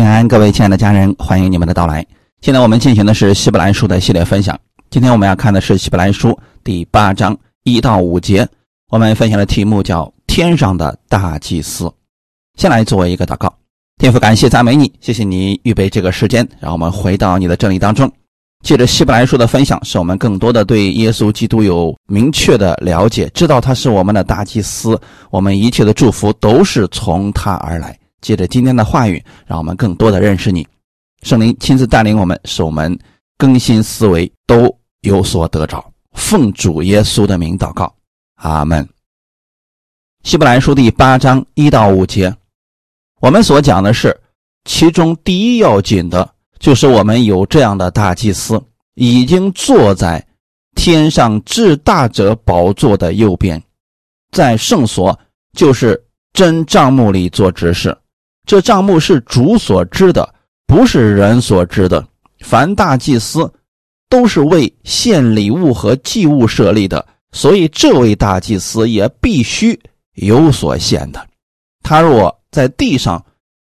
平安，各位亲爱的家人，欢迎你们的到来。现在我们进行的是希伯来书的系列分享。今天我们要看的是希伯来书第八章一到五节。我们分享的题目叫“天上的大祭司”。先来做一个祷告，天父，感谢赞美你，谢谢你预备这个时间，让我们回到你的真理当中。借着希伯来书的分享，使我们更多的对耶稣基督有明确的了解，知道他是我们的大祭司，我们一切的祝福都是从他而来。借着今天的话语，让我们更多的认识你。圣灵亲自带领我们，使我们更新思维，都有所得着。奉主耶稣的名祷告，阿门。希伯来书第八章一到五节，我们所讲的是其中第一要紧的，就是我们有这样的大祭司，已经坐在天上至大者宝座的右边，在圣所，就是真帐幕里做执事。这账目是主所知的，不是人所知的。凡大祭司都是为献礼物和祭物设立的，所以这位大祭司也必须有所献的。他若在地上，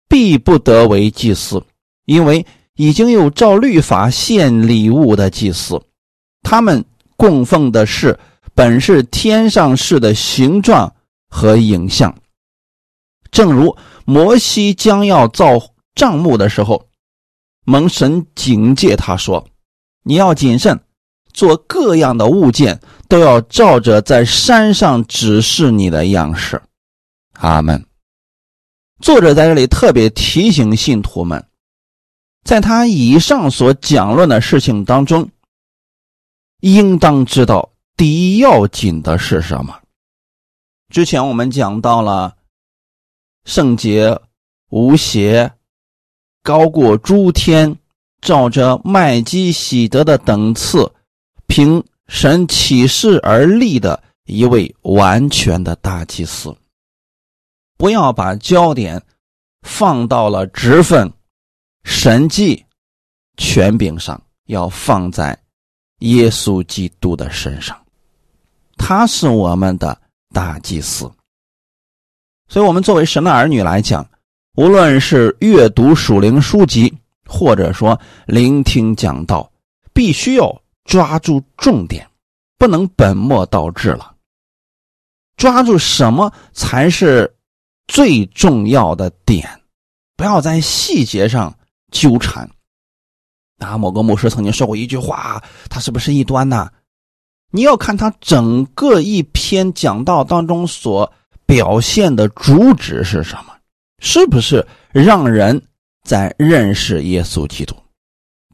必不得为祭司，因为已经有照律法献礼物的祭司，他们供奉的是本是天上事的形状和影像，正如。摩西将要造帐幕的时候，蒙神警戒他说：“你要谨慎，做各样的物件都要照着在山上指示你的样式。”阿门。作者在这里特别提醒信徒们，在他以上所讲论的事情当中，应当知道第一要紧的是什么。之前我们讲到了。圣洁无邪，高过诸天，照着麦基喜德的等次，凭神启示而立的一位完全的大祭司。不要把焦点放到了职分、神迹、权柄上，要放在耶稣基督的身上。他是我们的大祭司。所以，我们作为神的儿女来讲，无论是阅读属灵书籍，或者说聆听讲道，必须要抓住重点，不能本末倒置了。抓住什么才是最重要的点？不要在细节上纠缠。啊，某个牧师曾经说过一句话，他是不是异端呢？你要看他整个一篇讲道当中所。表现的主旨是什么？是不是让人在认识耶稣基督？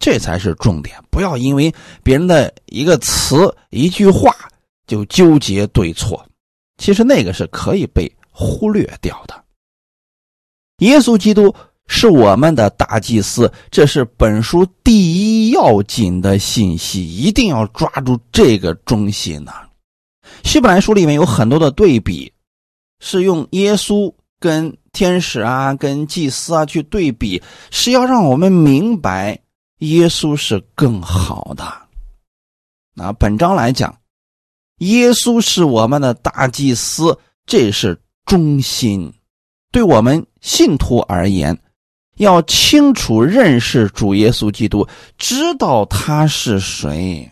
这才是重点。不要因为别人的一个词、一句话就纠结对错。其实那个是可以被忽略掉的。耶稣基督是我们的大祭司，这是本书第一要紧的信息，一定要抓住这个中心呢。希伯来书里面有很多的对比。是用耶稣跟天使啊、跟祭司啊去对比，是要让我们明白耶稣是更好的。那本章来讲，耶稣是我们的大祭司，这是中心。对我们信徒而言，要清楚认识主耶稣基督，知道他是谁。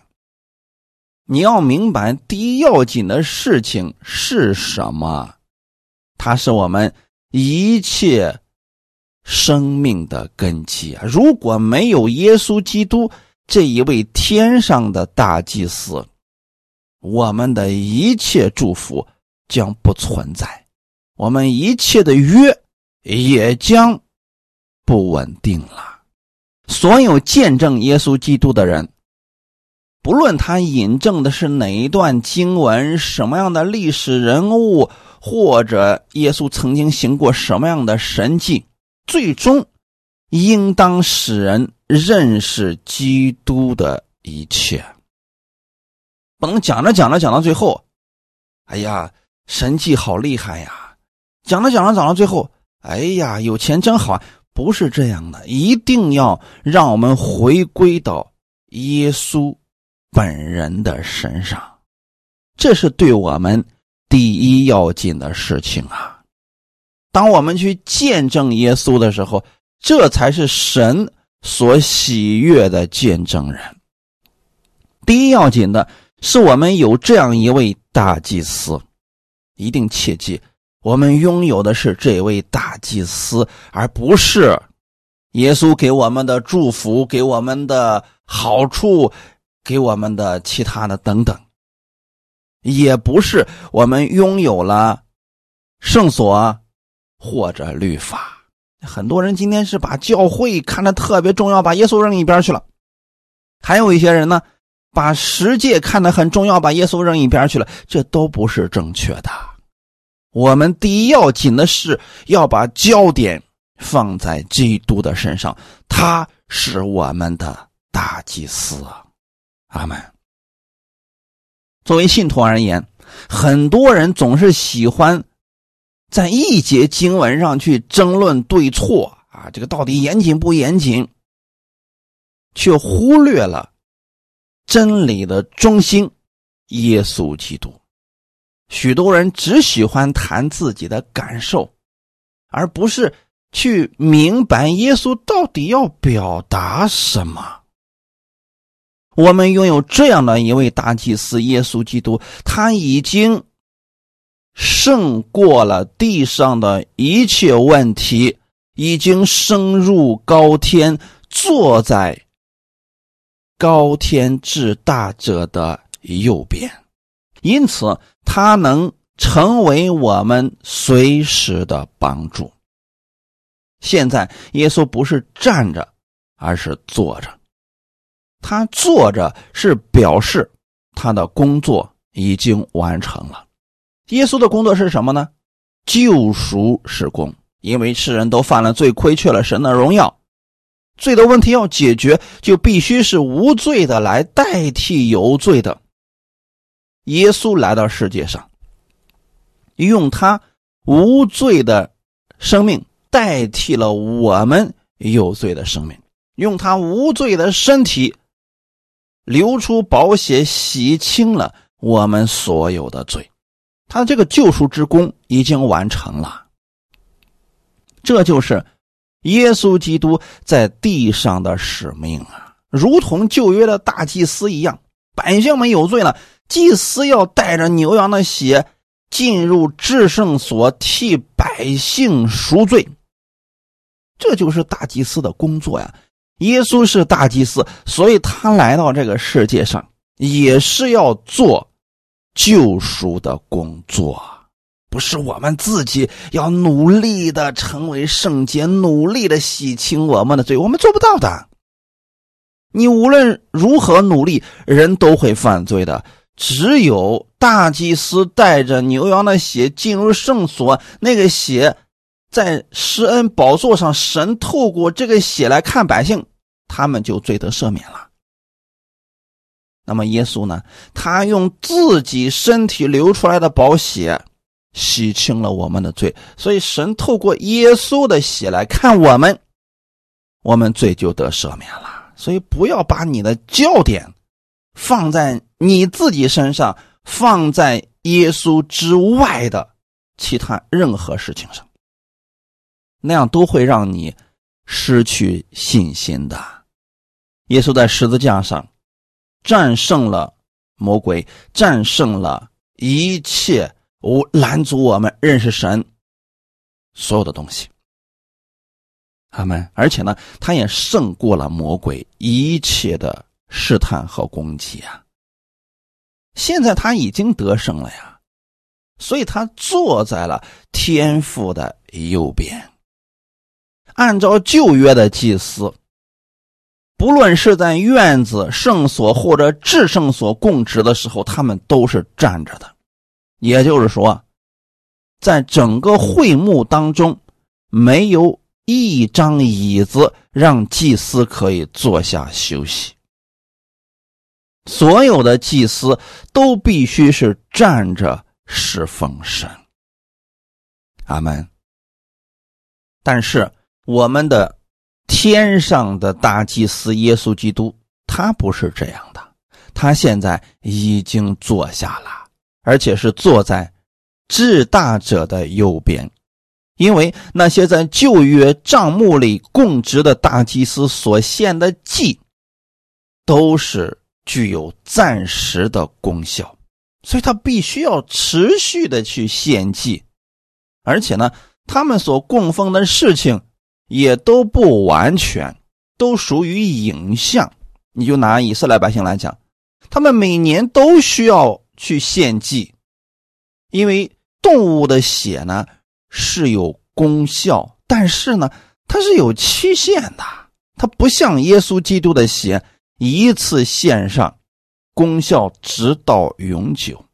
你要明白第一要紧的事情是什么。他是我们一切生命的根基啊！如果没有耶稣基督这一位天上的大祭司，我们的一切祝福将不存在，我们一切的约也将不稳定了。所有见证耶稣基督的人，不论他引证的是哪一段经文、什么样的历史人物。或者耶稣曾经行过什么样的神迹，最终应当使人认识基督的一切。不能讲着讲着讲到最后，哎呀，神迹好厉害呀！讲着讲着讲到最后，哎呀，有钱真好啊！不是这样的，一定要让我们回归到耶稣本人的身上，这是对我们。第一要紧的事情啊！当我们去见证耶稣的时候，这才是神所喜悦的见证人。第一要紧的是，我们有这样一位大祭司，一定切记，我们拥有的是这位大祭司，而不是耶稣给我们的祝福、给我们的好处、给我们的其他的等等，也不是我们拥有了圣所或者律法。很多人今天是把教会看得特别重要，把耶稣扔一边去了；还有一些人呢，把十诫看得很重要，把耶稣扔一边去了。这都不是正确的。我们第一要紧的是要把焦点放在基督的身上，他是我们的大祭司。阿门。作为信徒而言，很多人总是喜欢。在一节经文上去争论对错啊，这个到底严谨不严谨，却忽略了真理的中心——耶稣基督。许多人只喜欢谈自己的感受，而不是去明白耶稣到底要表达什么。我们拥有这样的一位大祭司——耶稣基督，他已经。胜过了地上的一切问题，已经升入高天，坐在高天至大者的右边，因此他能成为我们随时的帮助。现在耶稣不是站着，而是坐着。他坐着是表示他的工作已经完成了。耶稣的工作是什么呢？救赎是功，因为世人都犯了罪，亏缺了神的荣耀。罪的问题要解决，就必须是无罪的来代替有罪的。耶稣来到世界上，用他无罪的生命代替了我们有罪的生命，用他无罪的身体流出宝血，洗清了我们所有的罪。他这个救赎之功已经完成了，这就是耶稣基督在地上的使命啊，如同旧约的大祭司一样，百姓们有罪了，祭司要带着牛羊的血进入至圣所替百姓赎罪，这就是大祭司的工作呀。耶稣是大祭司，所以他来到这个世界上也是要做。救赎的工作，不是我们自己要努力的成为圣洁，努力的洗清我们的罪，我们做不到的。你无论如何努力，人都会犯罪的。只有大祭司带着牛羊的血进入圣所，那个血在施恩宝座上，神透过这个血来看百姓，他们就罪得赦免了。那么耶稣呢？他用自己身体流出来的宝血洗清了我们的罪，所以神透过耶稣的血来看我们，我们罪就得赦免了。所以不要把你的焦点放在你自己身上，放在耶稣之外的其他任何事情上，那样都会让你失去信心的。耶稣在十字架上。战胜了魔鬼，战胜了一切无拦阻我们认识神所有的东西。阿门。而且呢，他也胜过了魔鬼一切的试探和攻击啊。现在他已经得胜了呀，所以他坐在了天父的右边。按照旧约的祭司。不论是在院子、圣所或者至圣所供职的时候，他们都是站着的。也就是说，在整个会幕当中，没有一张椅子让祭司可以坐下休息。所有的祭司都必须是站着侍奉神。阿门。但是我们的。天上的大祭司耶稣基督，他不是这样的，他现在已经坐下了，而且是坐在至大者的右边，因为那些在旧约账目里供职的大祭司所献的祭，都是具有暂时的功效，所以他必须要持续的去献祭，而且呢，他们所供奉的事情也都不完全，都属于影像。你就拿以色列百姓来讲，他们每年都需要去献祭，因为动物的血呢是有。功效，但是呢，它是有期限的。它不像耶稣基督的血，一次献上，功效直到永久。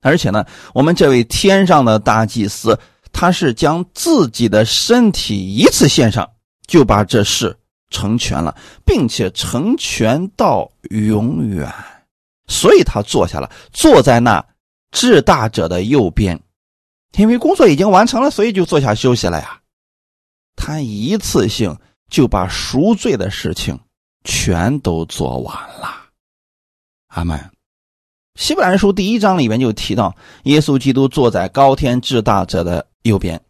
而且呢，我们这位天上的大祭司，他是将自己的身体一次献上，就把这事成全了，并且成全到永远。所以他坐下了，坐在那至大者的右边。因为工作已经完成了，所以就坐下休息了呀。他一次性就把赎罪的事情全都做完了。阿门。希伯来书第一章里面就提到，耶稣基督坐在高天至大者的右边，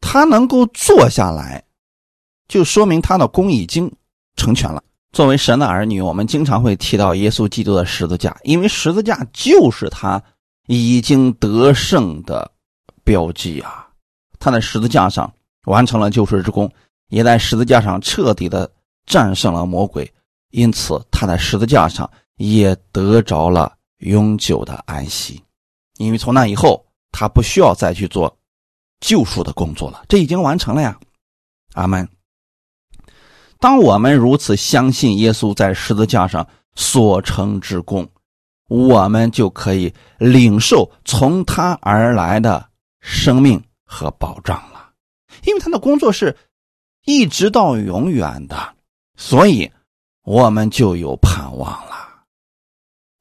他能够坐下来，就说明他的功已经成全了。作为神的儿女，我们经常会提到耶稣基督的十字架，因为十字架就是他已经得胜的。标记啊，他在十字架上完成了救赎之功，也在十字架上彻底的战胜了魔鬼，因此他在十字架上也得着了永久的安息，因为从那以后他不需要再去做救赎的工作了，这已经完成了呀。阿门。当我们如此相信耶稣在十字架上所成之功，我们就可以领受从他而来的。生命和保障了，因为他的工作是一直到永远的，所以我们就有盼望了。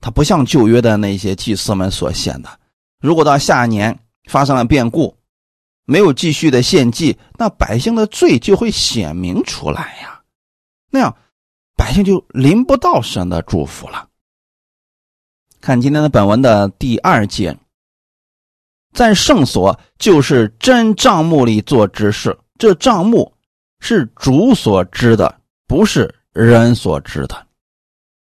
他不像旧约的那些祭司们所献的，如果到下年发生了变故，没有继续的献祭，那百姓的罪就会显明出来呀，那样百姓就临不到神的祝福了。看今天的本文的第二节。在圣所就是真账目里做执事，这账目是主所知的，不是人所知的。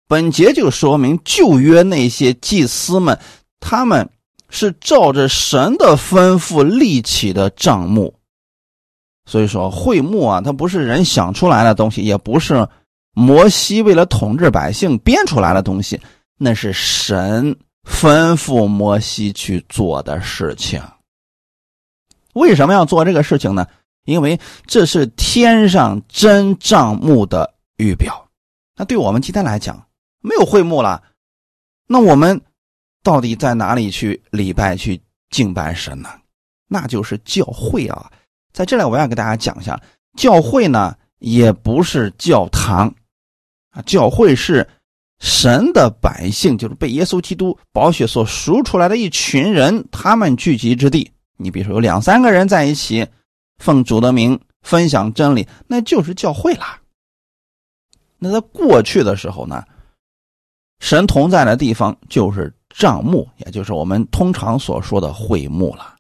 本节就说明旧约那些祭司们，他们是照着神的吩咐立起的账目。所以说会幕啊，它不是人想出来的东西，也不是摩西为了统治百姓编出来的东西，那是神。吩咐摩西去做的事情，为什么要做这个事情呢？因为这是天上真账目的预表。那对我们今天来讲，没有会幕了，那我们到底在哪里去礼拜、去敬拜神呢？那就是教会啊。在这里，我要给大家讲一下，教会呢也不是教堂啊，教会是。神的百姓就是被耶稣基督宝血所赎出来的一群人，他们聚集之地。你比如说有两三个人在一起，奉主的名分享真理，那就是教会啦。那在过去的时候呢，神同在的地方就是账目，也就是我们通常所说的会幕了。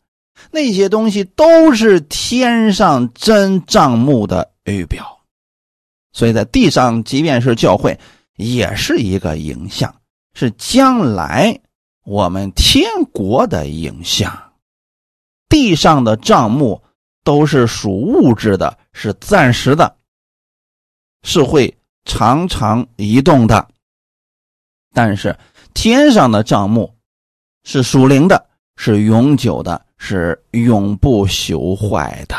那些东西都是天上真账目的预表，所以在地上，即便是教会。也是一个影像，是将来我们天国的影像。地上的账目都是属物质的，是暂时的，是会常常移动的。但是天上的账目是属灵的，是永久的，是永不朽坏的。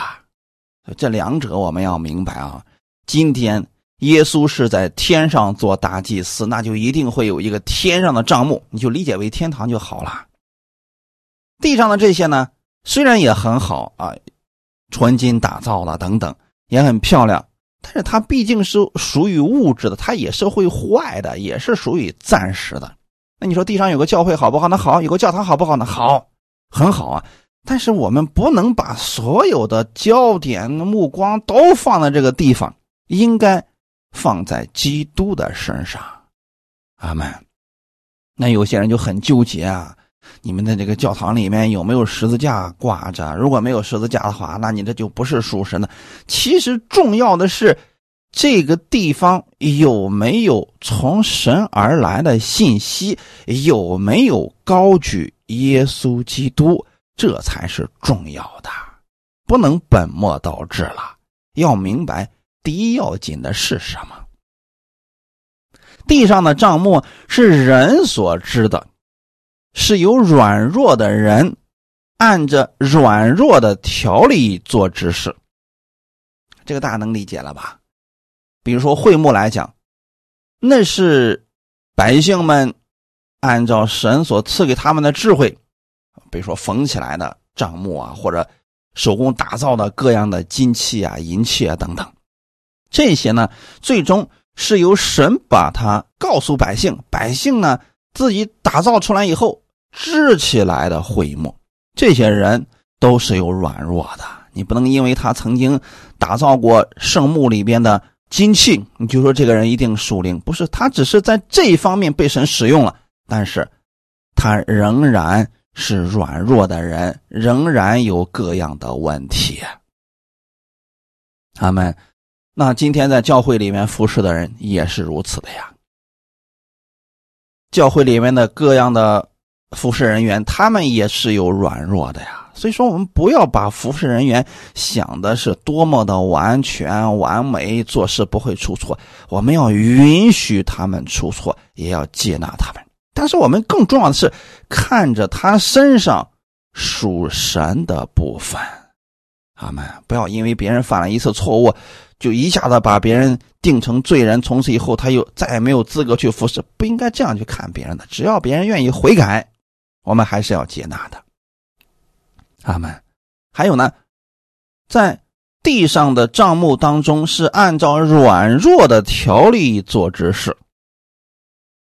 这两者我们要明白啊！今天。耶稣是在天上做大祭司，那就一定会有一个天上的账目，你就理解为天堂就好了。地上的这些呢，虽然也很好啊，纯金打造的等等，也很漂亮，但是它毕竟是属于物质的，它也是会坏的，也是属于暂时的。那你说地上有个教会好不好？那好，有个教堂好不好？那好，很好啊。但是我们不能把所有的焦点目光都放在这个地方，应该。放在基督的身上，阿门。那有些人就很纠结啊，你们的这个教堂里面有没有十字架挂着？如果没有十字架的话，那你这就不是属神的。其实重要的是，这个地方有没有从神而来的信息，有没有高举耶稣基督，这才是重要的。不能本末倒置了，要明白第一要紧的是什么。地上的账目是人所知的。是由软弱的人按着软弱的条例做指示，这个大家能理解了吧？比如说会幕来讲，那是百姓们按照神所赐给他们的智慧，比如说缝起来的账目啊，或者手工打造的各样的金器啊、银器啊等等，这些呢，最终是由神把它告诉百姓，百姓呢自己打造出来以后。支起来的会幕，这些人都是有软弱的。你不能因为他曾经打造过圣墓里边的金器，你就说这个人一定属灵。不是，他只是在这一方面被神使用了，但是他仍然是软弱的人，仍然有各样的问题。他们，那今天在教会里面服侍的人也是如此的呀。教会里面的各样的。服侍人员，他们也是有软弱的呀。所以说，我们不要把服侍人员想的是多么的完全完美，做事不会出错。我们要允许他们出错，也要接纳他们。但是，我们更重要的是看着他身上属神的部分。阿门！不要因为别人犯了一次错误，就一下子把别人定成罪人，从此以后他又再也没有资格去服侍。不应该这样去看别人的。只要别人愿意悔改。我们还是要接纳的，阿门。还有呢，在地上的账目当中是按照软弱的条例做指示。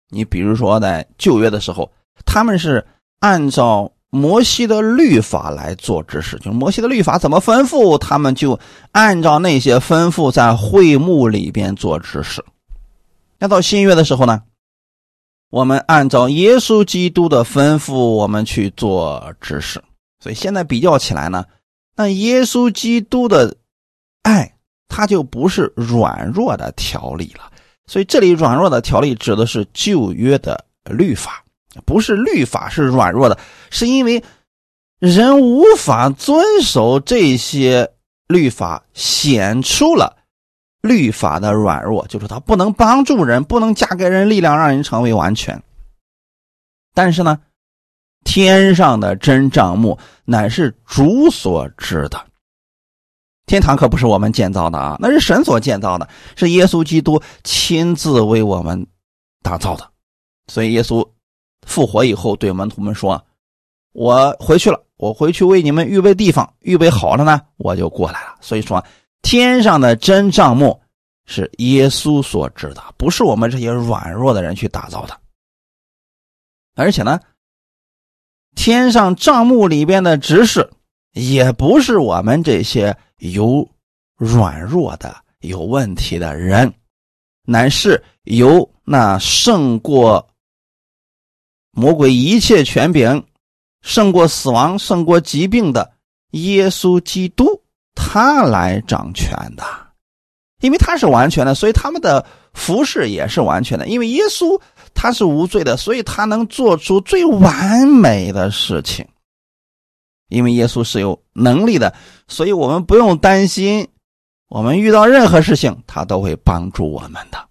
你比如说，在旧约的时候，他们是按照摩西的律法来做指示，就是摩西的律法怎么吩咐，他们就按照那些吩咐在会幕里边做指示。那到新约的时候呢？我们按照耶稣基督的吩咐，我们去做指示。所以现在比较起来呢，那耶稣基督的爱，它就不是软弱的条例了。所以这里软弱的条例指的是旧约的律法，不是律法是软弱的，是因为人无法遵守这些律法，显出了。律法的软弱，就是他不能帮助人，不能加给人力量，让人成为完全。但是呢，天上的真账目乃是主所知的。天堂可不是我们建造的啊，那是神所建造的，是耶稣基督亲自为我们打造的。所以耶稣复活以后对门徒们说：“我回去了，我回去为你们预备地方，预备好了呢，我就过来了。”所以说。天上的真账目是耶稣所知的，不是我们这些软弱的人去打造的。而且呢，天上账目里边的执事也不是我们这些有软弱的、有问题的人，乃是由那胜过魔鬼一切权柄、胜过死亡、胜过疾病的耶稣基督。他来掌权的，因为他是完全的，所以他们的服饰也是完全的。因为耶稣他是无罪的，所以他能做出最完美的事情。因为耶稣是有能力的，所以我们不用担心，我们遇到任何事情，他都会帮助我们的。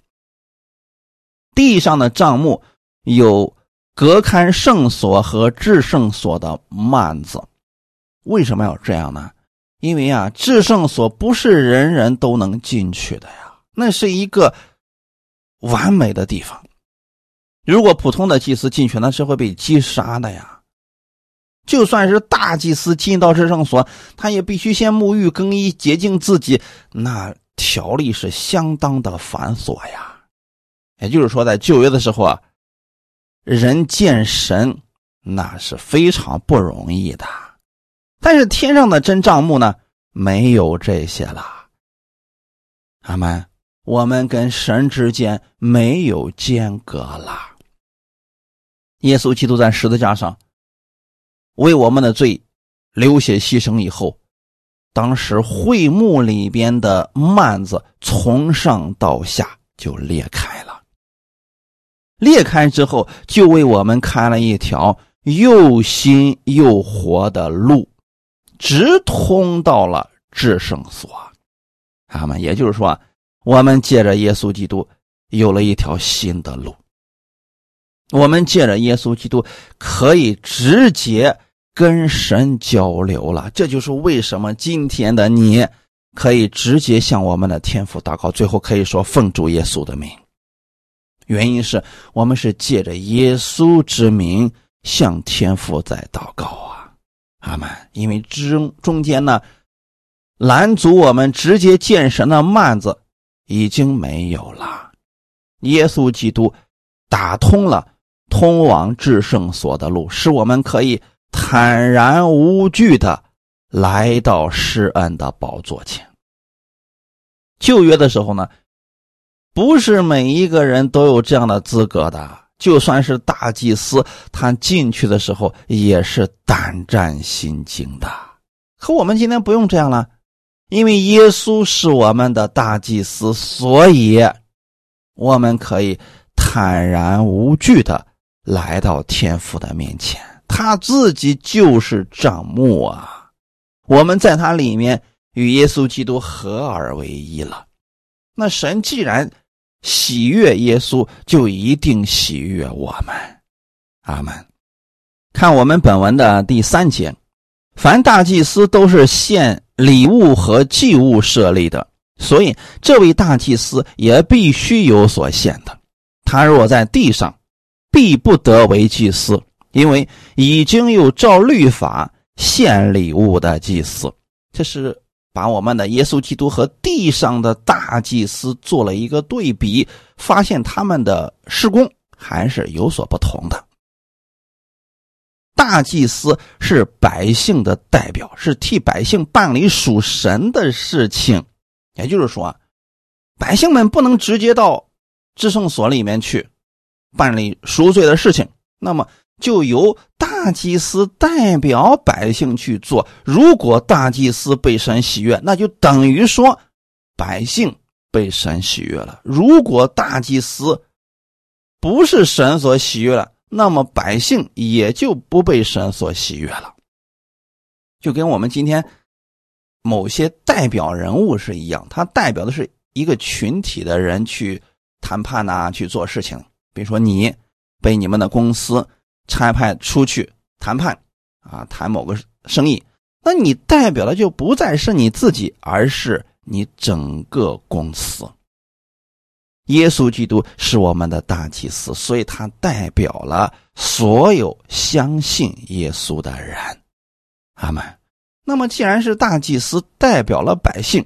地上的账目有隔开圣所和至圣所的幔子，为什么要这样呢？因为啊，至圣所不是人人都能进去的呀，那是一个完美的地方。如果普通的祭司进去，那是会被击杀的呀。就算是大祭司进到至圣所，他也必须先沐浴更衣洁净自己，那条例是相当的繁琐呀。也就是说，在旧约的时候啊，人见神那是非常不容易的。但是天上的真账目呢，没有这些了。阿门。我们跟神之间没有间隔了。耶稣基督在十字架上为我们的罪流血牺牲以后，当时会幕里边的幔子从上到下就裂开了。裂开之后，就为我们开了一条又新又活的路，直通到了至圣所。他们也就是说，我们借着耶稣基督有了一条新的路。我们借着耶稣基督可以直接跟神交流了。这就是为什么今天的你可以直接向我们的天父祷告，最后可以说奉主耶稣的名。原因是我们是借着耶稣之名向天父在祷告啊，阿门。因为中中间呢，拦阻我们直接见神的幔子已经没有了，耶稣基督打通了通往至圣所的路，使我们可以坦然无惧的来到施恩的宝座前。旧约的时候呢。不是每一个人都有这样的资格的，就算是大祭司，他进去的时候也是胆战心惊的。可我们今天不用这样了，因为耶稣是我们的大祭司，所以我们可以坦然无惧的来到天父的面前。他自己就是帐幕啊，我们在他里面与耶稣基督合而为一了。那神既然喜悦耶稣，就一定喜悦我们。阿门。看我们本文的第三节，凡大祭司都是献礼物和祭物设立的，所以这位大祭司也必须有所献的。他若在地上，必不得为祭司，因为已经有照律法献礼物的祭司。这是。把我们的耶稣基督和地上的大祭司做了一个对比，发现他们的施工还是有所不同的。大祭司是百姓的代表，是替百姓办理属神的事情，也就是说，百姓们不能直接到至圣所里面去办理赎罪的事情，那么。就由大祭司代表百姓去做。如果大祭司被神喜悦，那就等于说百姓被神喜悦了。如果大祭司不是神所喜悦了，那么百姓也就不被神所喜悦了。就跟我们今天某些代表人物是一样，他代表的是一个群体的人去谈判呐，去做事情。比如说你被你们的公司。差派出去谈判，啊，谈某个生意，那你代表的就不再是你自己，而是你整个公司。耶稣基督是我们的大祭司，所以他代表了所有相信耶稣的人。阿门。那么，既然是大祭司代表了百姓，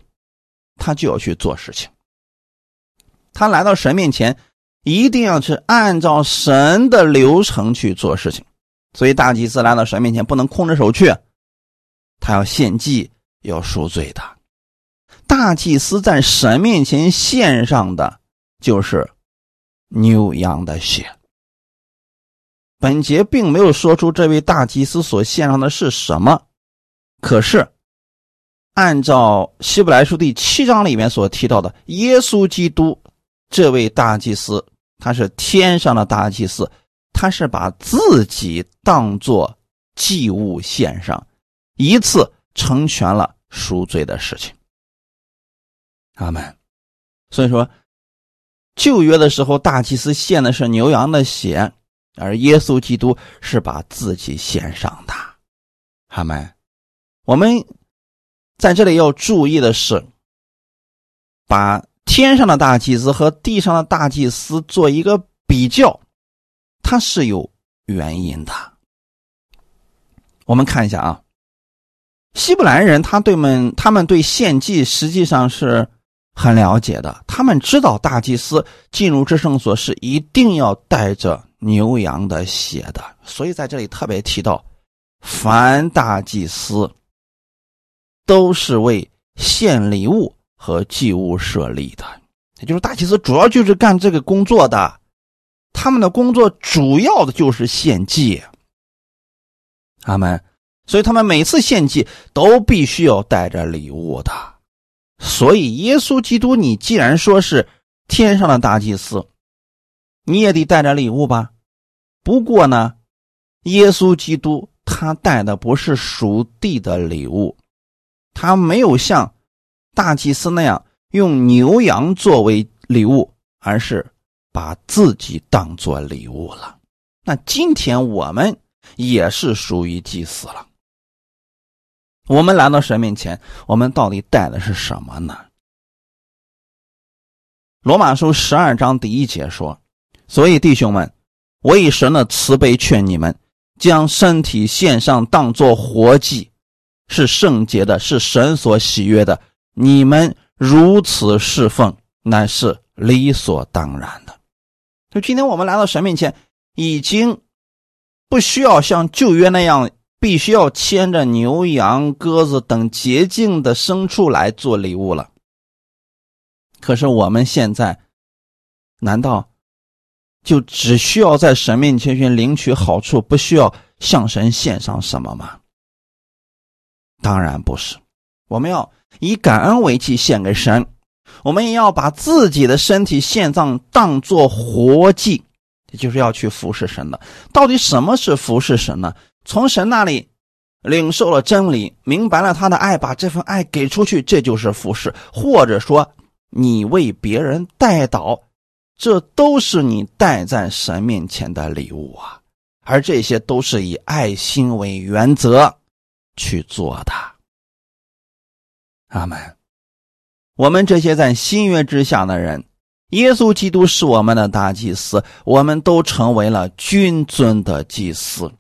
他就要去做事情。他来到神面前。一定要去按照神的流程去做事情，所以大祭司来到神面前不能空着手去，他要献祭，要赎罪的。大祭司在神面前献上的就是牛羊的血。本节并没有说出这位大祭司所献上的是什么，可是按照希伯来书第七章里面所提到的，耶稣基督这位大祭司。他是天上的大祭司，他是把自己当做祭物献上，一次成全了赎罪的事情。阿门。所以说，旧约的时候，大祭司献的是牛羊的血，而耶稣基督是把自己献上的。他们。我们在这里要注意的是，把。天上的大祭司和地上的大祭司做一个比较，它是有原因的。我们看一下啊，希伯兰人他对们他们对献祭实际上是很了解的，他们知道大祭司进入至圣所是一定要带着牛羊的血的，所以在这里特别提到，凡大祭司都是为献礼物。和祭物设立的，也就是大祭司主要就是干这个工作的，他们的工作主要的就是献祭。阿门。所以他们每次献祭都必须要带着礼物的。所以耶稣基督，你既然说是天上的大祭司，你也得带着礼物吧？不过呢，耶稣基督他带的不是属地的礼物，他没有像大祭司那样用牛羊作为礼物，而是把自己当做礼物了。那今天我们也是属于祭司了。我们来到神面前，我们到底带的是什么呢？罗马书十二章第一节说：“所以弟兄们，我以神的慈悲劝你们，将身体献上，当作活祭，是圣洁的，是神所喜悦的。你们如此侍奉，乃是理所当然的。”就今天我们来到神面前，已经不需要像旧约那样。必须要牵着牛羊鸽子等洁净的牲畜来做礼物了。可是我们现在，难道就只需要在神面前去领取好处，不需要向神献上什么吗？当然不是，我们要以感恩为祭献给神，我们也要把自己的身体献上，当做活祭，也就是要去服侍神的。到底什么是服侍神呢？从神那里领受了真理，明白了他的爱，把这份爱给出去，这就是服侍；或者说，你为别人代祷，这都是你带在神面前的礼物啊。而这些都是以爱心为原则去做的。阿门。我们这些在新约之下的人，耶稣基督是我们的大祭司，我们都成为了君尊的祭司。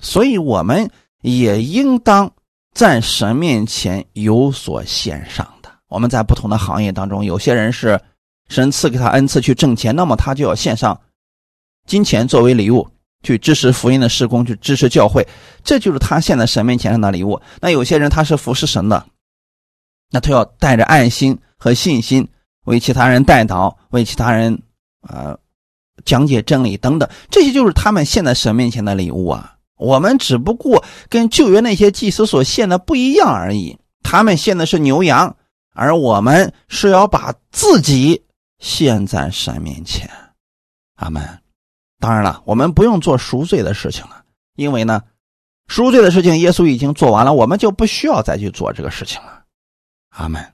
所以，我们也应当在神面前有所献上的。我们在不同的行业当中，有些人是神赐给他恩赐去挣钱，那么他就要献上金钱作为礼物，去支持福音的施工，去支持教会，这就是他献在神面前上的礼物。那有些人他是服侍神的，那他要带着爱心和信心为其他人带祷，为其他人啊讲解真理等等，这些就是他们献在神面前的礼物啊。我们只不过跟旧约那些祭司所献的不一样而已，他们献的是牛羊，而我们是要把自己献在神面前。阿门。当然了，我们不用做赎罪的事情了，因为呢，赎罪的事情耶稣已经做完了，我们就不需要再去做这个事情了。阿门。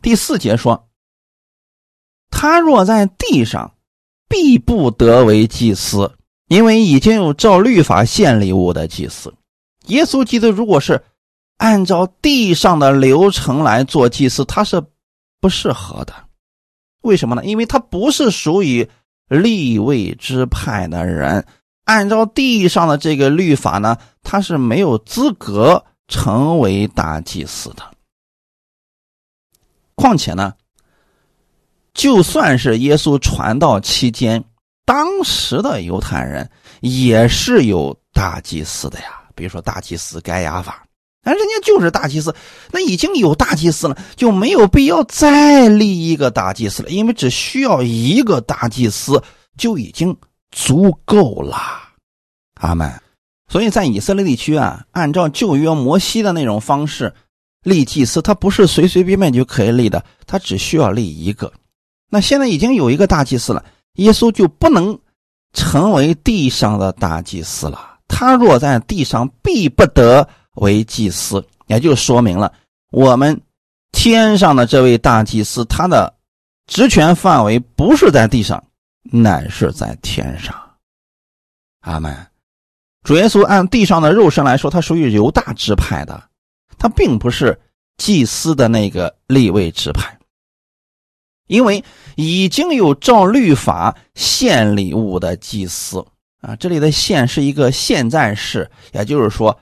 第四节说：“他若在地上，必不得为祭司。”因为已经有照律法献礼物的祭司，耶稣基督如果是按照地上的流程来做祭司，他是不适合的。为什么呢？因为他不是属于立位之派的人，按照地上的这个律法呢，他是没有资格成为大祭司的。况且呢，就算是耶稣传道期间。当时的犹太人也是有大祭司的呀，比如说大祭司该亚法，那人家就是大祭司，那已经有大祭司了，就没有必要再立一个大祭司了，因为只需要一个大祭司就已经足够了。阿门。所以在以色列地区啊，按照旧约摩西的那种方式立祭司，他不是随随便便就可以立的，他只需要立一个。那现在已经有一个大祭司了。耶稣就不能成为地上的大祭司了。他若在地上，必不得为祭司。也就说明了，我们天上的这位大祭司，他的职权范围不是在地上，乃是在天上。阿门。主耶稣按地上的肉身来说，他属于犹大支派的，他并不是祭司的那个立位支派。因为已经有照律法献礼物的祭司啊，这里的“献”是一个现在式，也就是说，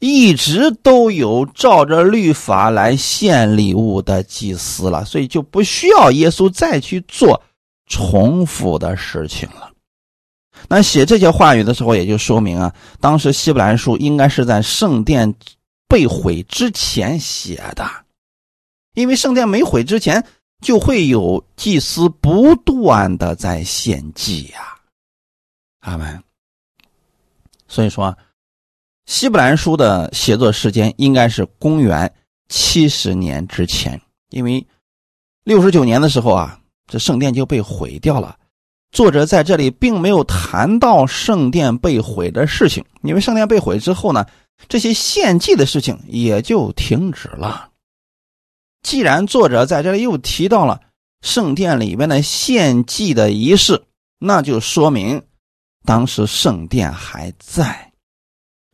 一直都有照着律法来献礼物的祭司了，所以就不需要耶稣再去做重复的事情了。那写这些话语的时候，也就说明啊，当时希伯来书应该是在圣殿被毁之前写的，因为圣殿没毁之前。就会有祭司不断的在献祭呀，阿门。所以说，希伯来书的写作时间应该是公元七十年之前，因为六十九年的时候啊，这圣殿就被毁掉了。作者在这里并没有谈到圣殿被毁的事情，因为圣殿被毁之后呢，这些献祭的事情也就停止了。既然作者在这里又提到了圣殿里面的献祭的仪式，那就说明当时圣殿还在。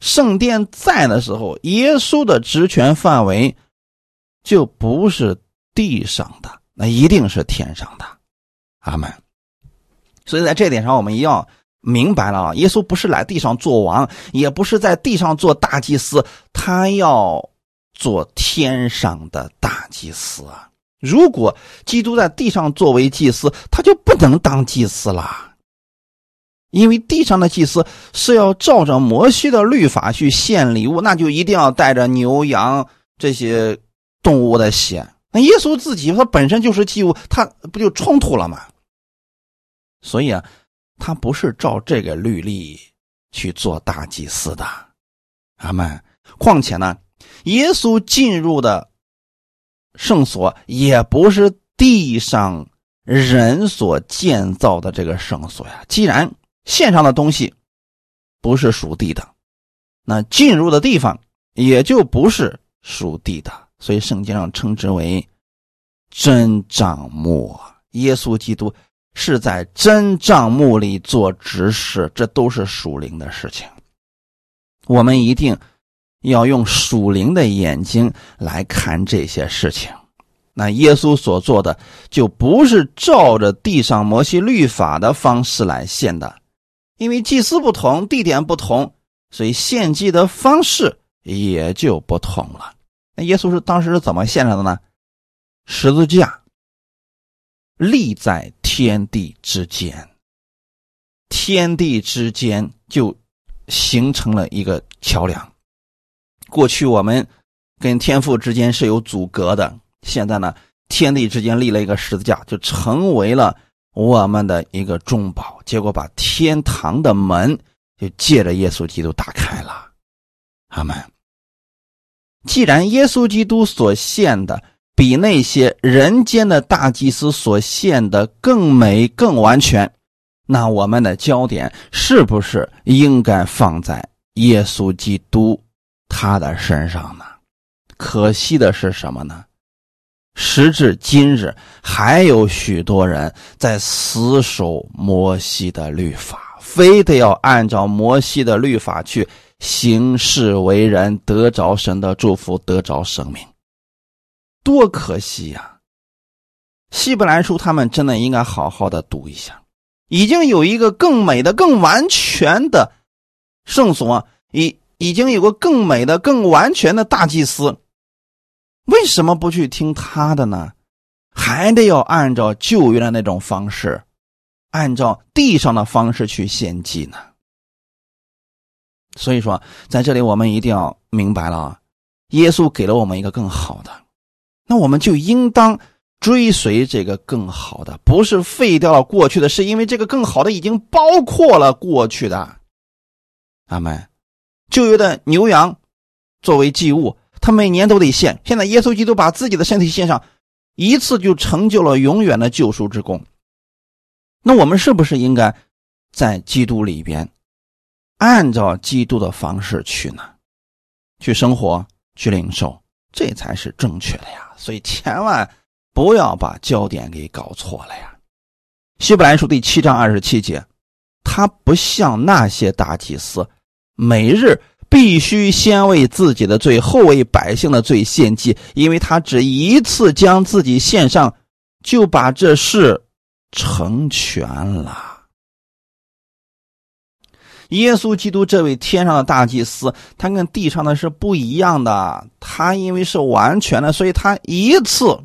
圣殿在的时候，耶稣的职权范围就不是地上的，那一定是天上的。阿门。所以在这点上，我们一定要明白了啊！耶稣不是来地上做王，也不是在地上做大祭司，他要。做天上的大祭司啊！如果基督在地上作为祭司，他就不能当祭司了，因为地上的祭司是要照着摩西的律法去献礼物，那就一定要带着牛羊这些动物的血。那耶稣自己他本身就是祭物，他不就冲突了吗？所以啊，他不是照这个律例去做大祭司的，阿门。况且呢？耶稣进入的圣所也不是地上人所建造的这个圣所呀。既然线上的东西不是属地的，那进入的地方也就不是属地的。所以圣经上称之为真帐幕。耶稣基督是在真帐幕里做执事，这都是属灵的事情。我们一定。要用属灵的眼睛来看这些事情，那耶稣所做的就不是照着地上摩西律法的方式来献的，因为祭司不同，地点不同，所以献祭的方式也就不同了。那耶稣是当时是怎么献上的呢？十字架立在天地之间，天地之间就形成了一个桥梁。过去我们跟天父之间是有阻隔的，现在呢，天地之间立了一个十字架，就成为了我们的一个中保。结果把天堂的门就借着耶稣基督打开了。阿门。既然耶稣基督所献的比那些人间的大祭司所献的更美、更完全，那我们的焦点是不是应该放在耶稣基督？他的身上呢？可惜的是什么呢？时至今日，还有许多人在死守摩西的律法，非得要按照摩西的律法去行事为人，得着神的祝福，得着生命。多可惜呀！希伯来书他们真的应该好好的读一下，已经有一个更美的、更完全的圣所，已。已经有个更美的、更完全的大祭司，为什么不去听他的呢？还得要按照旧约的那种方式，按照地上的方式去献祭呢？所以说，在这里我们一定要明白了啊，耶稣给了我们一个更好的，那我们就应当追随这个更好的，不是废掉了过去的，是因为这个更好的已经包括了过去的。阿门。旧约的牛羊作为祭物，他每年都得献。现在耶稣基督把自己的身体献上，一次就成就了永远的救赎之功。那我们是不是应该在基督里边，按照基督的方式去呢？去生活，去领受，这才是正确的呀。所以千万不要把焦点给搞错了呀。希伯来书第七章二十七节，他不像那些大祭司。每日必须先为自己的罪，后为百姓的罪献祭，因为他只一次将自己献上，就把这事成全了。耶稣基督这位天上的大祭司，他跟地上的是不一样的。他因为是完全的，所以他一次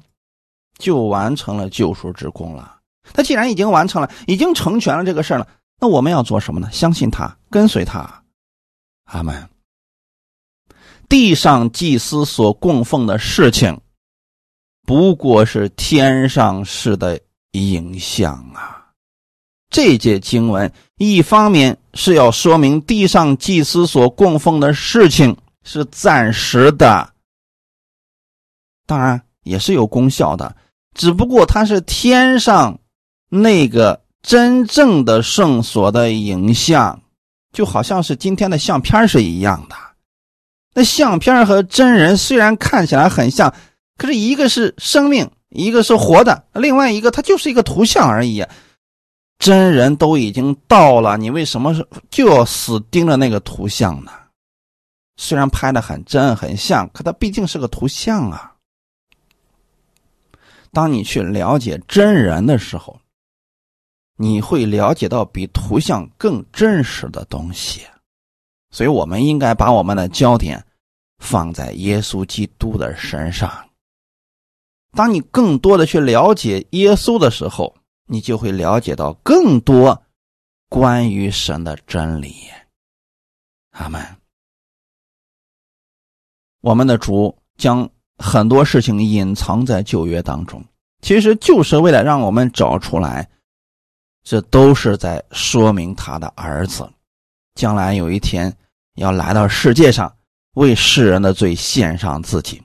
就完成了救赎之功了。他既然已经完成了，已经成全了这个事了，那我们要做什么呢？相信他，跟随他。阿门。地上祭司所供奉的事情，不过是天上事的影像啊！这节经文一方面是要说明地上祭司所供奉的事情是暂时的，当然也是有功效的，只不过它是天上那个真正的圣所的影像，就好像是今天的相片是一样的。那相片和真人虽然看起来很像，可是一个是生命，一个是活的，另外一个它就是一个图像而已。真人都已经到了，你为什么就要死盯着那个图像呢？虽然拍的很真很像，可它毕竟是个图像啊。当你去了解真人的时候，你会了解到比图像更真实的东西。所以，我们应该把我们的焦点放在耶稣基督的身上。当你更多的去了解耶稣的时候，你就会了解到更多关于神的真理。阿门。我们的主将很多事情隐藏在旧约当中，其实就是为了让我们找出来，这都是在说明他的儿子将来有一天。要来到世界上，为世人的罪献上自己，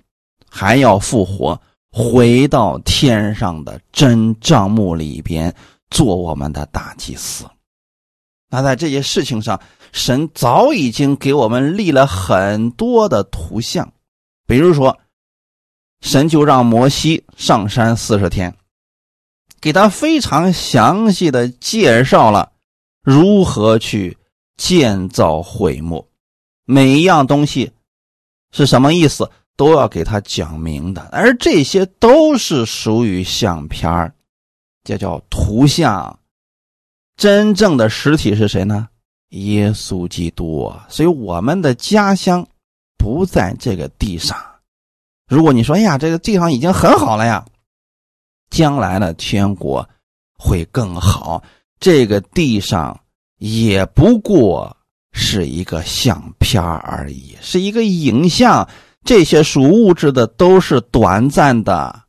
还要复活，回到天上的真账目里边做我们的大祭司。那在这些事情上，神早已经给我们立了很多的图像，比如说，神就让摩西上山四十天，给他非常详细的介绍了如何去建造会幕。每一样东西是什么意思，都要给他讲明的，而这些都是属于相片儿，这叫图像。真正的实体是谁呢？耶稣基督。所以我们的家乡不在这个地上。如果你说，哎呀，这个地方已经很好了呀，将来的天国会更好。这个地上也不过。是一个相片而已，是一个影像。这些属物质的都是短暂的，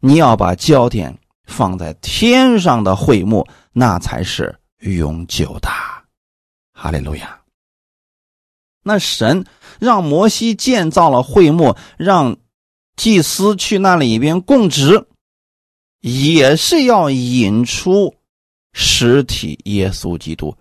你要把焦点放在天上的会幕，那才是永久的。哈利路亚。那神让摩西建造了会幕，让祭司去那里边供职，也是要引出实体耶稣基督。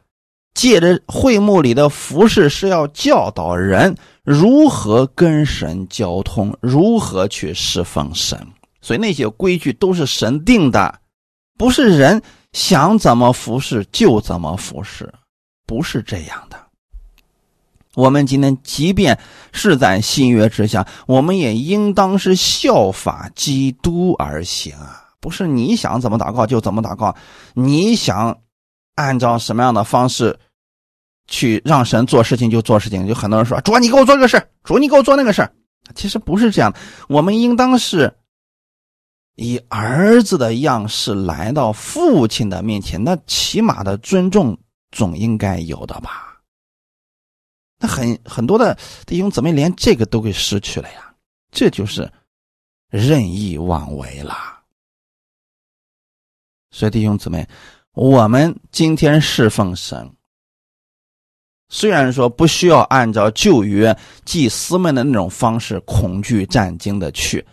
借着会幕里的服饰，是要教导人如何跟神交通，如何去侍奉神。所以那些规矩都是神定的，不是人想怎么服侍就怎么服侍，不是这样的。我们今天即便是在新约之下，我们也应当是效法基督而行啊！不是你想怎么祷告就怎么祷告，你想按照什么样的方式。去让神做事情就做事情，就很多人说主你给我做这个事主你给我做那个事其实不是这样的，我们应当是以儿子的样式来到父亲的面前，那起码的尊重总应该有的吧？那很很多的弟兄姊妹连这个都给失去了呀，这就是任意妄为了。所以弟兄姊妹，我们今天侍奉神。虽然说不需要按照旧约祭司们的那种方式恐惧战惊的去，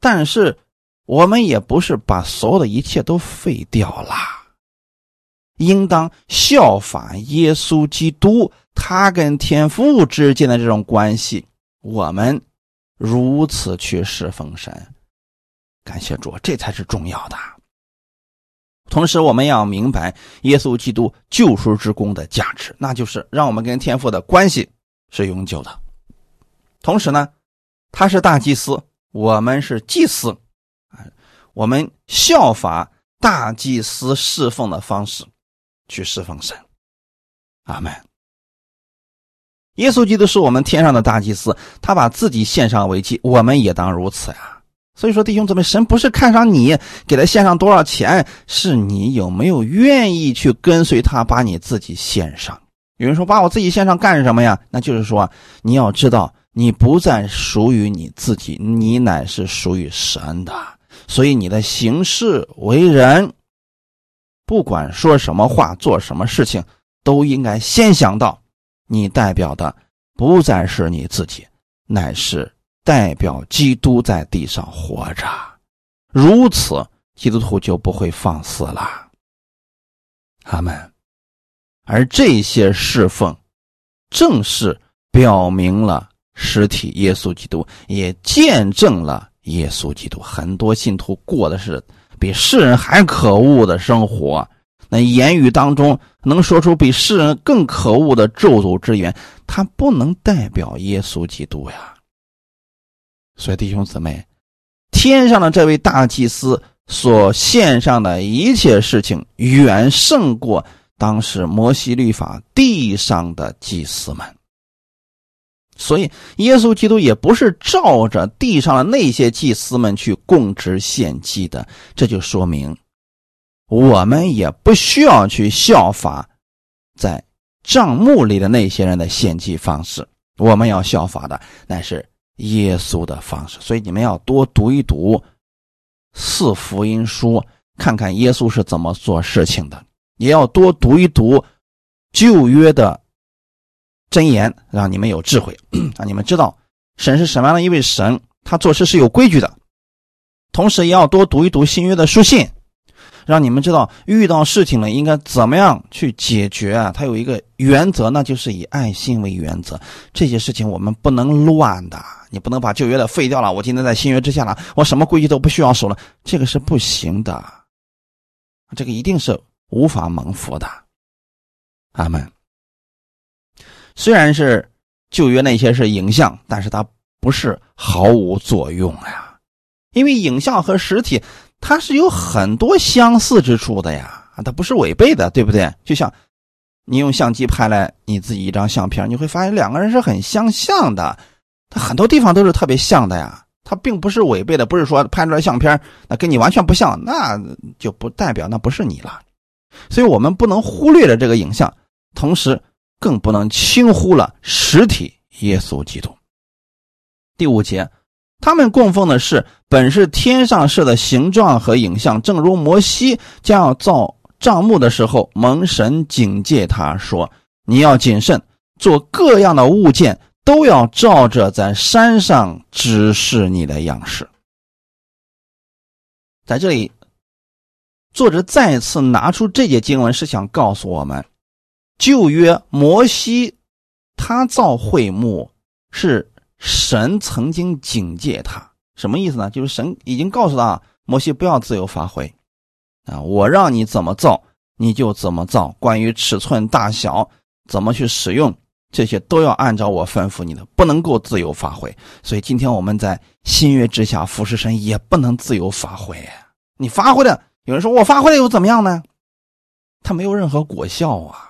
但是我们也不是把所有的一切都废掉啦，应当效法耶稣基督，他跟天父之间的这种关系，我们如此去侍奉神，感谢主，这才是重要的。同时，我们要明白耶稣基督救赎之功的价值，那就是让我们跟天父的关系是永久的。同时呢，他是大祭司，我们是祭司，啊，我们效法大祭司侍奉的方式去侍奉神。阿门。耶稣基督是我们天上的大祭司，他把自己献上为祭，我们也当如此呀。所以说，弟兄姊妹，神不是看上你给他献上多少钱，是你有没有愿意去跟随他，把你自己献上。有人说把我自己献上干什么呀？那就是说，你要知道，你不再属于你自己，你乃是属于神的。所以你的行事为人，不管说什么话，做什么事情，都应该先想到，你代表的不再是你自己，乃是代表基督在地上活着。如此，基督徒就不会放肆了。阿门。而这些侍奉，正是表明了实体耶稣基督，也见证了耶稣基督。很多信徒过的是比世人还可恶的生活，那言语当中能说出比世人更可恶的咒诅之言，他不能代表耶稣基督呀。所以，弟兄姊妹，天上的这位大祭司所献上的一切事情，远胜过。当时摩西律法地上的祭司们，所以耶稣基督也不是照着地上的那些祭司们去供职献祭的，这就说明我们也不需要去效法在账目里的那些人的献祭方式，我们要效法的乃是耶稣的方式。所以你们要多读一读四福音书，看看耶稣是怎么做事情的。也要多读一读旧约的箴言，让你们有智慧，让你们知道神是什么样的一位神，他做事是有规矩的。同时，也要多读一读新约的书信，让你们知道遇到事情了应该怎么样去解决啊。他有一个原则，那就是以爱心为原则。这些事情我们不能乱的，你不能把旧约的废掉了。我今天在新约之下了，我什么规矩都不需要守了，这个是不行的。这个一定是。无法蒙福的，阿门。虽然是旧约那些是影像，但是它不是毫无作用呀。因为影像和实体它是有很多相似之处的呀，它不是违背的，对不对？就像你用相机拍来你自己一张相片，你会发现两个人是很相像的，它很多地方都是特别像的呀。它并不是违背的，不是说拍出来相片那跟你完全不像，那就不代表那不是你了。所以我们不能忽略了这个影像，同时更不能轻忽了实体耶稣基督。第五节，他们供奉的是本是天上设的形状和影像，正如摩西将要造帐幕的时候，蒙神警戒他说：“你要谨慎，做各样的物件，都要照着在山上指示你的样式。”在这里。作者再次拿出这节经文，是想告诉我们：旧约摩西他造会幕，是神曾经警戒他，什么意思呢？就是神已经告诉他，摩西不要自由发挥啊，我让你怎么造你就怎么造，关于尺寸大小怎么去使用，这些都要按照我吩咐你的，不能够自由发挥。所以今天我们在新约之下服侍神，也不能自由发挥，你发挥的。有人说我发挥了又怎么样呢？他没有任何果效啊！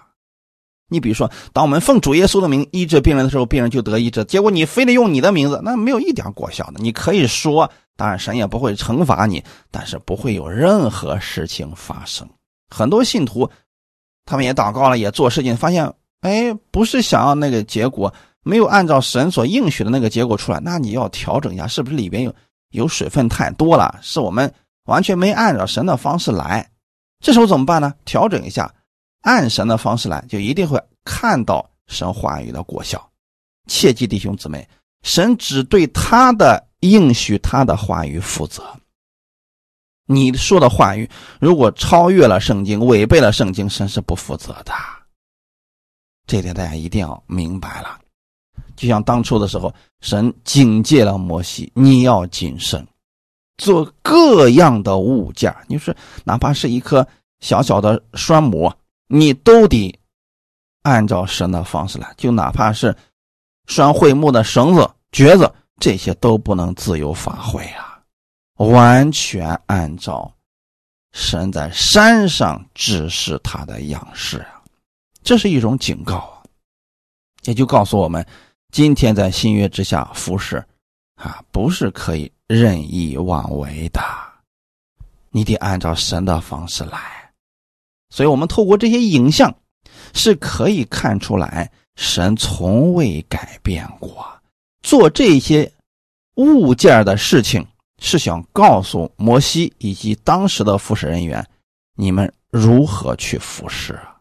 你比如说，当我们奉主耶稣的名医治病人的时候，病人就得医治。结果你非得用你的名字，那没有一点果效的。你可以说，当然神也不会惩罚你，但是不会有任何事情发生。很多信徒，他们也祷告了，也做事情，发现哎，不是想要那个结果，没有按照神所应许的那个结果出来，那你要调整一下，是不是里边有有水分太多了？是我们。完全没按照神的方式来，这时候怎么办呢？调整一下，按神的方式来，就一定会看到神话语的果效。切记，弟兄姊妹，神只对他的应许、他的话语负责。你说的话语如果超越了圣经、违背了圣经，神是不负责的。这点大家一定要明白了。就像当初的时候，神警戒了摩西：“你要谨慎。”做各样的物件，你说哪怕是一颗小小的栓模，你都得按照神的方式来。就哪怕是拴会木的绳子、橛子，这些都不能自由发挥啊！完全按照神在山上指示他的样式啊！这是一种警告啊！也就告诉我们，今天在新约之下服侍啊，不是可以。任意妄为的，你得按照神的方式来。所以，我们透过这些影像，是可以看出来神从未改变过。做这些物件的事情，是想告诉摩西以及当时的服侍人员，你们如何去服侍啊。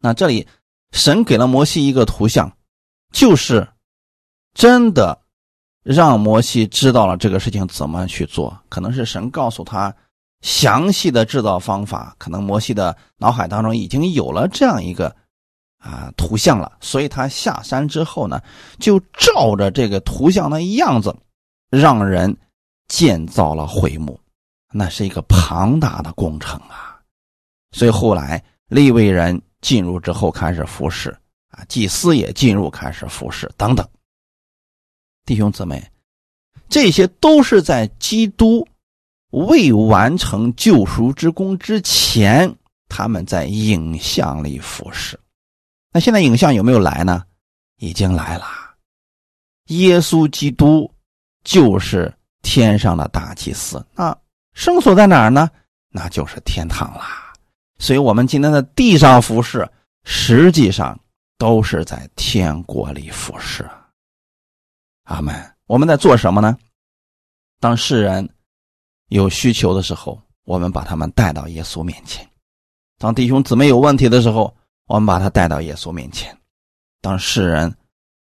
那这里神给了摩西一个图像，就是真的让摩西知道了这个事情怎么去做。可能是神告诉他详细的制造方法，可能摩西的脑海当中已经有了这样一个啊图像了，所以他下山之后呢，就照着这个图像的样子，让人建造了会幕。那是一个庞大的工程啊，所以后来利未人进入之后开始服侍啊，祭司也进入开始服侍等等。弟兄姊妹，这些都是在基督未完成救赎之功之前，他们在影像里服侍。那现在影像有没有来呢？已经来了，耶稣基督就是天上的大祭司那。圣所在哪儿呢？那就是天堂啦。所以，我们今天的地上服饰，实际上都是在天国里服侍。阿门。我们在做什么呢？当世人有需求的时候，我们把他们带到耶稣面前；当弟兄姊妹有问题的时候，我们把他带到耶稣面前；当世人，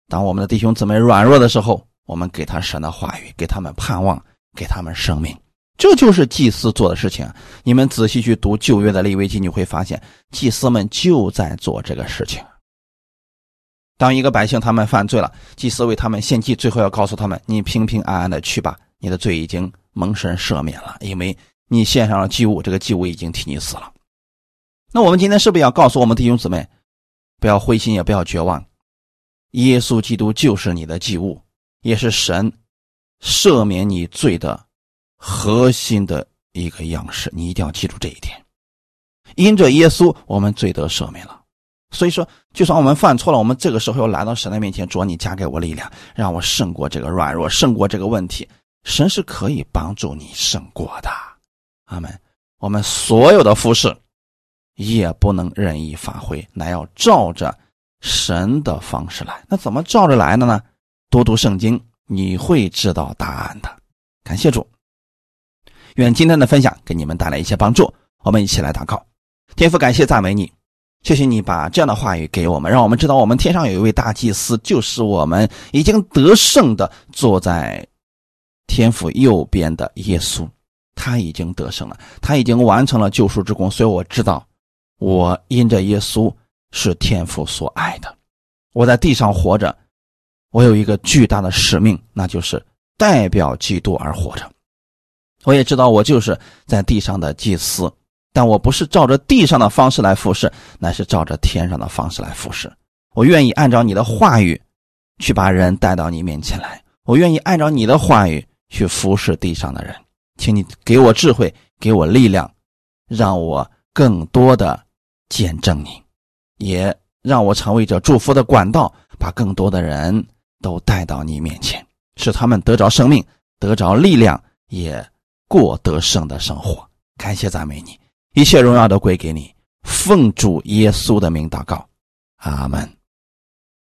当我们的弟兄姊妹软弱的时候，我们给他神的话语，给他们盼望，给他们生命。这就是祭司做的事情。你们仔细去读旧约的利未记，你会发现祭司们就在做这个事情。当一个百姓他们犯罪了，祭司为他们献祭，最后要告诉他们：“你平平安安的去吧，你的罪已经蒙神赦免了，因为你献上了祭物，这个祭物已经替你死了。”那我们今天是不是要告诉我们弟兄姊妹，不要灰心，也不要绝望？耶稣基督就是你的祭物，也是神赦免你罪的。核心的一个样式，你一定要记住这一点。因着耶稣，我们罪得赦免了。所以说，就算我们犯错了，我们这个时候要来到神的面前，主，你加给我力量，让我胜过这个软弱，胜过这个问题。神是可以帮助你胜过的。阿门。我们所有的服饰也不能任意发挥，乃要照着神的方式来。那怎么照着来的呢？多读圣经，你会知道答案的。感谢主。愿今天的分享给你们带来一些帮助。我们一起来祷告，天父，感谢赞美你，谢谢你把这样的话语给我们，让我们知道我们天上有一位大祭司，就是我们已经得胜的坐在天父右边的耶稣，他已经得胜了，他已经完成了救赎之功。所以我知道，我因着耶稣是天父所爱的，我在地上活着，我有一个巨大的使命，那就是代表基督而活着。我也知道，我就是在地上的祭司，但我不是照着地上的方式来服侍，乃是照着天上的方式来服侍。我愿意按照你的话语，去把人带到你面前来。我愿意按照你的话语去服侍地上的人，请你给我智慧，给我力量，让我更多的见证你，也让我成为这祝福的管道，把更多的人都带到你面前，使他们得着生命，得着力量，也。过得胜的生活，感谢赞美你，一切荣耀都归给你。奉主耶稣的名祷告，阿门。